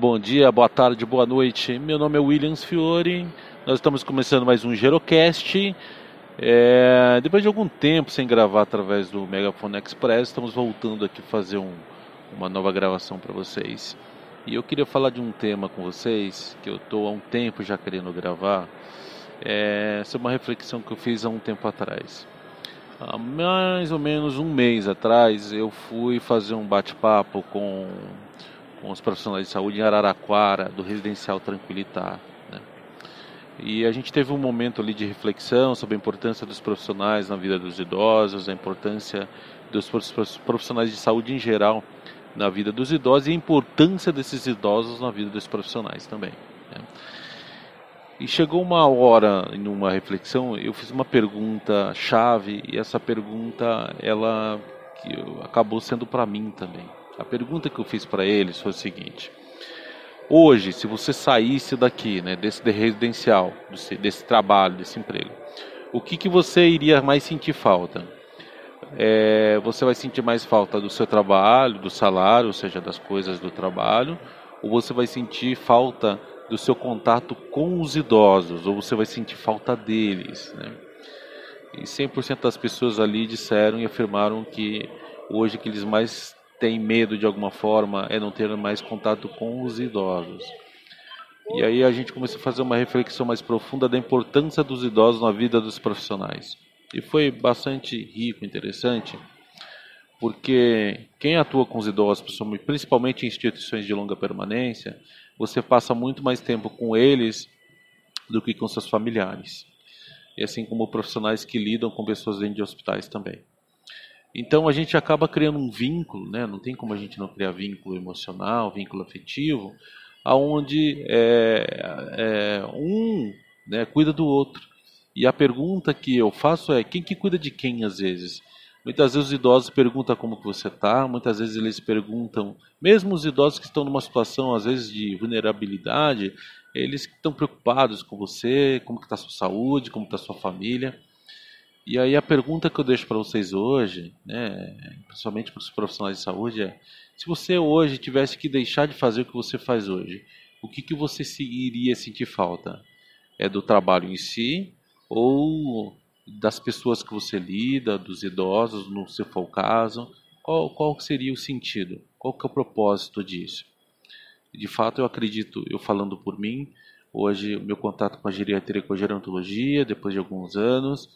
Bom dia, boa tarde, boa noite. Meu nome é Williams Fiore. Nós estamos começando mais um Gerocast. É, depois de algum tempo sem gravar através do Megafone Express, estamos voltando aqui fazer um, uma nova gravação para vocês. E eu queria falar de um tema com vocês que eu estou há um tempo já querendo gravar. É, sobre uma reflexão que eu fiz há um tempo atrás. Há mais ou menos um mês atrás, eu fui fazer um bate-papo com com os profissionais de saúde em Araraquara, do Residencial Tranquilitar. Né? E a gente teve um momento ali de reflexão sobre a importância dos profissionais na vida dos idosos, a importância dos profissionais de saúde em geral na vida dos idosos e a importância desses idosos na vida dos profissionais também. Né? E chegou uma hora, em uma reflexão, eu fiz uma pergunta chave e essa pergunta ela acabou sendo para mim também. A pergunta que eu fiz para eles foi o seguinte: hoje, se você saísse daqui, né, desse residencial, desse, desse trabalho, desse emprego, o que, que você iria mais sentir falta? É, você vai sentir mais falta do seu trabalho, do salário, ou seja, das coisas do trabalho, ou você vai sentir falta do seu contato com os idosos, ou você vai sentir falta deles, né? E 100% das pessoas ali disseram e afirmaram que hoje que eles mais tem medo de alguma forma é não ter mais contato com os idosos. E aí a gente começou a fazer uma reflexão mais profunda da importância dos idosos na vida dos profissionais. E foi bastante rico, interessante, porque quem atua com os idosos, principalmente em instituições de longa permanência, você passa muito mais tempo com eles do que com seus familiares. E assim como profissionais que lidam com pessoas dentro de hospitais também. Então a gente acaba criando um vínculo, né? não tem como a gente não criar vínculo emocional, vínculo afetivo, aonde é, é, um né, cuida do outro. E a pergunta que eu faço é quem que cuida de quem às vezes? Muitas vezes os idosos perguntam como que você está, muitas vezes eles perguntam, mesmo os idosos que estão numa situação às vezes de vulnerabilidade, eles estão preocupados com você, como que está a sua saúde, como está a sua família. E aí a pergunta que eu deixo para vocês hoje, né, principalmente para os profissionais de saúde, é: se você hoje tivesse que deixar de fazer o que você faz hoje, o que, que você iria sentir falta? É do trabalho em si ou das pessoas que você lida, dos idosos, no se for o caso? Qual, qual seria o sentido? Qual que é o propósito disso? De fato, eu acredito, eu falando por mim, hoje o meu contato com a geriatria e com a gerontologia, depois de alguns anos,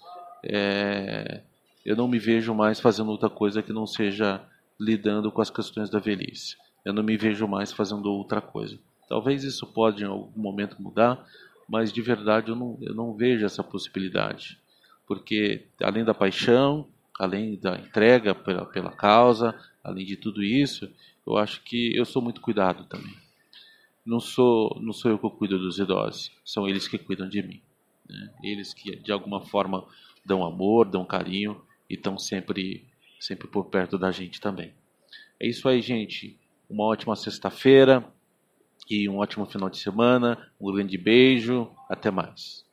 é, eu não me vejo mais fazendo outra coisa que não seja lidando com as questões da velhice. Eu não me vejo mais fazendo outra coisa. Talvez isso pode em algum momento mudar, mas de verdade eu não, eu não vejo essa possibilidade. Porque além da paixão, além da entrega pela, pela causa, além de tudo isso, eu acho que eu sou muito cuidado também. Não sou, não sou eu que cuido dos idosos, são eles que cuidam de mim. Né? Eles que de alguma forma dão amor, dão carinho e estão sempre, sempre por perto da gente também. É isso aí, gente. Uma ótima sexta-feira e um ótimo final de semana. Um grande beijo. Até mais.